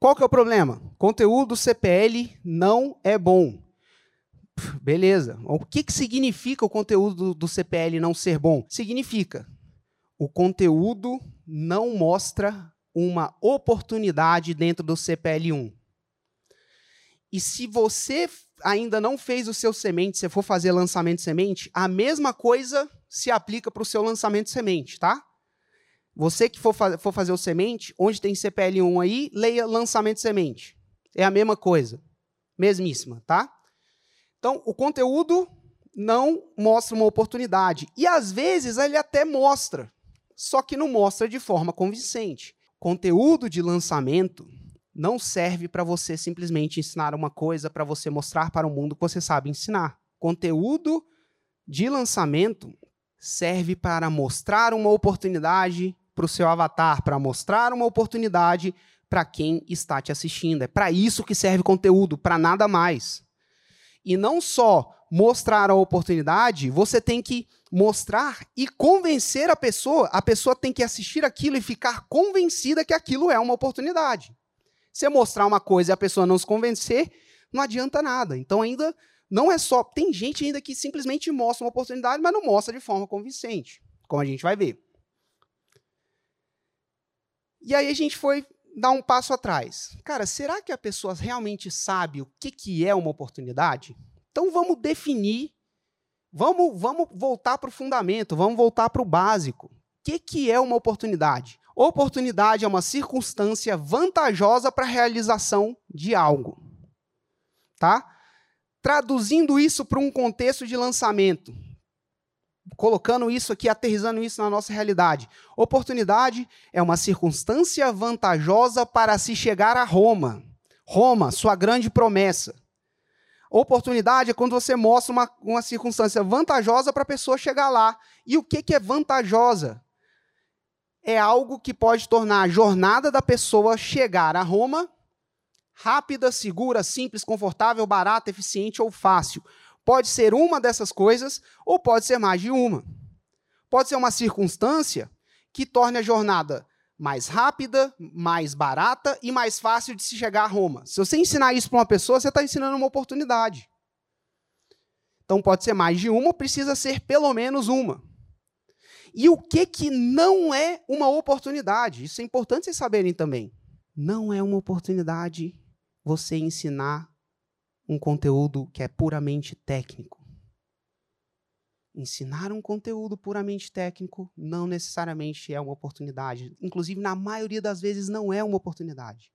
Qual que é o problema? Conteúdo CPL não é bom. Beleza. O que, que significa o conteúdo do CPL não ser bom? Significa o conteúdo não mostra uma oportunidade dentro do CPL1. E se você ainda não fez o seu semente, se for fazer lançamento semente, a mesma coisa se aplica para o seu lançamento semente, tá? Você que for, fa for fazer o semente, onde tem CPL1 aí, leia lançamento semente. É a mesma coisa. Mesmíssima, tá? Então, o conteúdo não mostra uma oportunidade. E às vezes ele até mostra, só que não mostra de forma convincente. Conteúdo de lançamento não serve para você simplesmente ensinar uma coisa para você mostrar para o mundo que você sabe ensinar. Conteúdo de lançamento serve para mostrar uma oportunidade para o seu avatar, para mostrar uma oportunidade para quem está te assistindo. É para isso que serve conteúdo, para nada mais. E não só mostrar a oportunidade, você tem que mostrar e convencer a pessoa. A pessoa tem que assistir aquilo e ficar convencida que aquilo é uma oportunidade. Se mostrar uma coisa e a pessoa não se convencer, não adianta nada. Então ainda não é só. Tem gente ainda que simplesmente mostra uma oportunidade, mas não mostra de forma convincente, como a gente vai ver. E aí a gente foi dar um passo atrás. Cara, será que a pessoa realmente sabe o que, que é uma oportunidade? Então vamos definir, vamos, vamos voltar para o fundamento, vamos voltar para o básico. O que, que é uma oportunidade? Oportunidade é uma circunstância vantajosa para a realização de algo. Tá? Traduzindo isso para um contexto de lançamento, colocando isso aqui, aterrizando isso na nossa realidade. Oportunidade é uma circunstância vantajosa para se chegar a Roma. Roma, sua grande promessa. Oportunidade é quando você mostra uma, uma circunstância vantajosa para a pessoa chegar lá. E o que, que é vantajosa? É algo que pode tornar a jornada da pessoa chegar a Roma rápida, segura, simples, confortável, barata, eficiente ou fácil. Pode ser uma dessas coisas ou pode ser mais de uma. Pode ser uma circunstância que torne a jornada mais rápida, mais barata e mais fácil de se chegar a Roma. Se você ensinar isso para uma pessoa, você está ensinando uma oportunidade. Então pode ser mais de uma, precisa ser pelo menos uma. E o que que não é uma oportunidade? Isso é importante vocês saberem também. Não é uma oportunidade você ensinar um conteúdo que é puramente técnico. Ensinar um conteúdo puramente técnico não necessariamente é uma oportunidade. Inclusive, na maioria das vezes, não é uma oportunidade.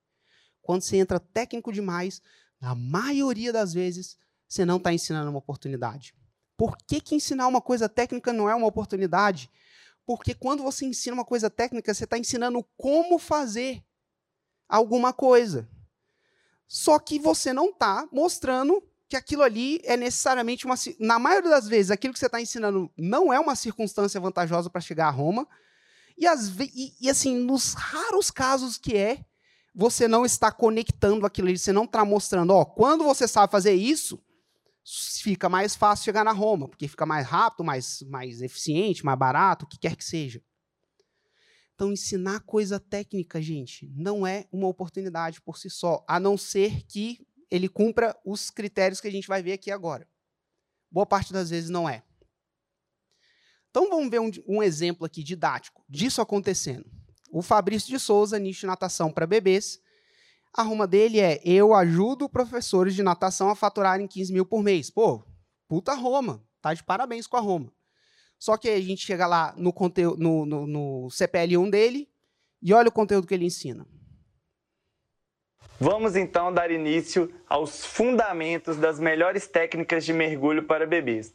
Quando você entra técnico demais, na maioria das vezes, você não está ensinando uma oportunidade. Por que, que ensinar uma coisa técnica não é uma oportunidade? Porque quando você ensina uma coisa técnica, você está ensinando como fazer alguma coisa. Só que você não está mostrando que aquilo ali é necessariamente uma. Na maioria das vezes, aquilo que você está ensinando não é uma circunstância vantajosa para chegar a Roma. E, as, e, e, assim, nos raros casos que é, você não está conectando aquilo ali, você não está mostrando, ó, quando você sabe fazer isso, fica mais fácil chegar na Roma, porque fica mais rápido, mais, mais eficiente, mais barato, o que quer que seja. Então, ensinar coisa técnica, gente, não é uma oportunidade por si só, a não ser que ele cumpra os critérios que a gente vai ver aqui agora. Boa parte das vezes não é. Então, vamos ver um, um exemplo aqui didático disso acontecendo. O Fabrício de Souza, nicho de natação para bebês, a ruma dele é: eu ajudo professores de natação a faturarem 15 mil por mês. Pô, puta Roma, tá de parabéns com a Roma. Só que a gente chega lá no, conteúdo, no, no, no CPL1 dele e olha o conteúdo que ele ensina. Vamos então dar início aos fundamentos das melhores técnicas de mergulho para bebês.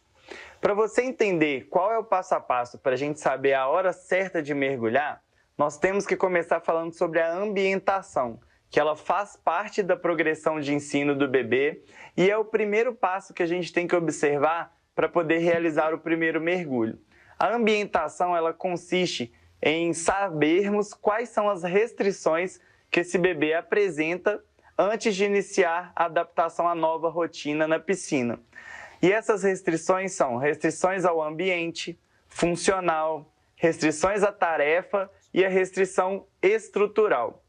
Para você entender qual é o passo a passo para a gente saber a hora certa de mergulhar, nós temos que começar falando sobre a ambientação, que ela faz parte da progressão de ensino do bebê e é o primeiro passo que a gente tem que observar para poder realizar o primeiro mergulho. A ambientação ela consiste em sabermos quais são as restrições que esse bebê apresenta antes de iniciar a adaptação à nova rotina na piscina. E essas restrições são restrições ao ambiente, funcional, restrições à tarefa e a restrição estrutural.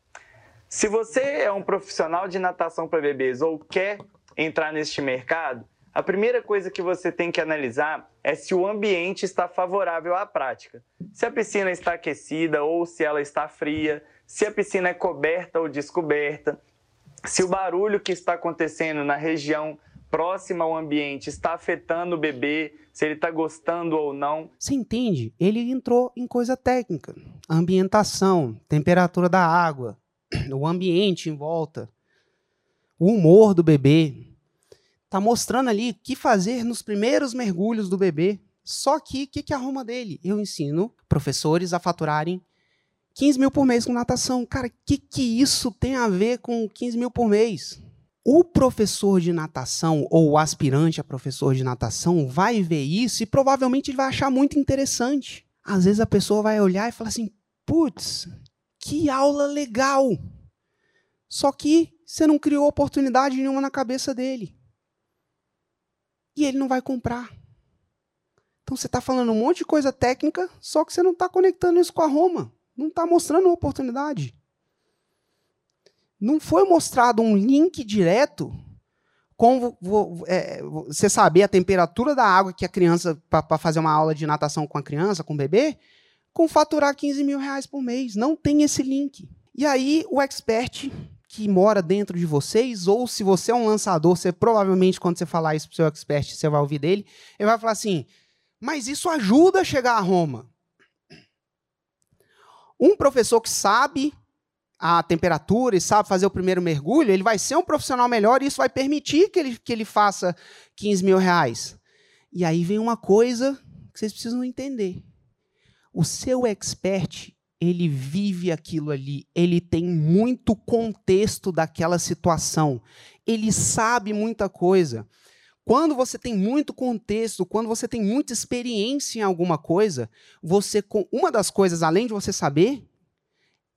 Se você é um profissional de natação para bebês ou quer entrar neste mercado, a primeira coisa que você tem que analisar é se o ambiente está favorável à prática. Se a piscina está aquecida ou se ela está fria, se a piscina é coberta ou descoberta, se o barulho que está acontecendo na região próxima ao ambiente está afetando o bebê, se ele está gostando ou não. Você entende? Ele entrou em coisa técnica. ambientação, temperatura da água, o ambiente em volta, o humor do bebê. Tá mostrando ali o que fazer nos primeiros mergulhos do bebê. Só que o que, que arruma dele? Eu ensino professores a faturarem 15 mil por mês com natação. Cara, o que, que isso tem a ver com 15 mil por mês? O professor de natação ou o aspirante a professor de natação vai ver isso e provavelmente ele vai achar muito interessante. Às vezes a pessoa vai olhar e falar assim: putz, que aula legal! Só que você não criou oportunidade nenhuma na cabeça dele. E ele não vai comprar. Então você está falando um monte de coisa técnica, só que você não está conectando isso com a Roma. Não está mostrando uma oportunidade. Não foi mostrado um link direto com é, você saber a temperatura da água que a criança, para fazer uma aula de natação com a criança, com o bebê, com faturar 15 mil reais por mês. Não tem esse link. E aí, o expert que mora dentro de vocês, ou se você é um lançador, você provavelmente, quando você falar isso para o seu expert, você vai ouvir dele, ele vai falar assim: mas isso ajuda a chegar a Roma. Um professor que sabe a temperatura e sabe fazer o primeiro mergulho, ele vai ser um profissional melhor e isso vai permitir que ele, que ele faça 15 mil reais. E aí vem uma coisa que vocês precisam entender. O seu expert, ele vive aquilo ali, ele tem muito contexto daquela situação, ele sabe muita coisa. Quando você tem muito contexto, quando você tem muita experiência em alguma coisa, você uma das coisas além de você saber,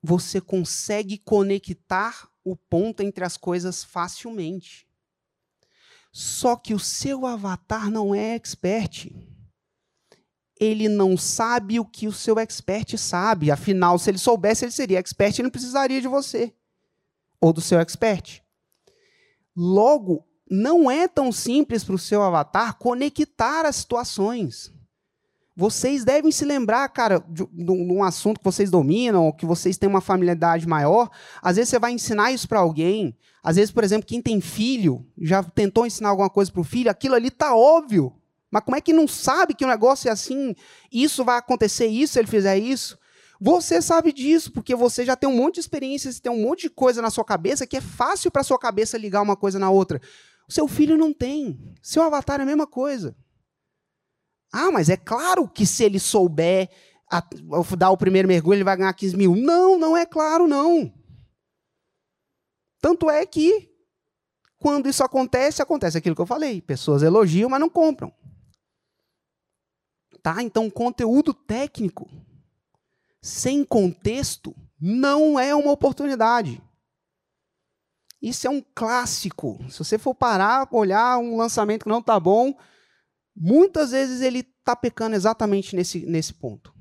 você consegue conectar o ponto entre as coisas facilmente. Só que o seu avatar não é expert ele não sabe o que o seu expert sabe. Afinal, se ele soubesse, ele seria expert e não precisaria de você ou do seu expert. Logo, não é tão simples para o seu avatar conectar as situações. Vocês devem se lembrar, cara, de, um assunto que vocês dominam, ou que vocês têm uma familiaridade maior. Às vezes você vai ensinar isso para alguém. Às vezes, por exemplo, quem tem filho, já tentou ensinar alguma coisa para o filho, aquilo ali está óbvio. Mas como é que não sabe que o negócio é assim? Isso vai acontecer isso se ele fizer isso? Você sabe disso, porque você já tem um monte de experiências, tem um monte de coisa na sua cabeça que é fácil para sua cabeça ligar uma coisa na outra. O seu filho não tem. Seu avatar é a mesma coisa. Ah, mas é claro que se ele souber a, dar o primeiro mergulho, ele vai ganhar 15 mil. Não, não é claro, não. Tanto é que, quando isso acontece, acontece aquilo que eu falei. Pessoas elogiam, mas não compram. Tá? Então, conteúdo técnico sem contexto não é uma oportunidade. Isso é um clássico. Se você for parar, olhar um lançamento que não está bom, muitas vezes ele está pecando exatamente nesse, nesse ponto.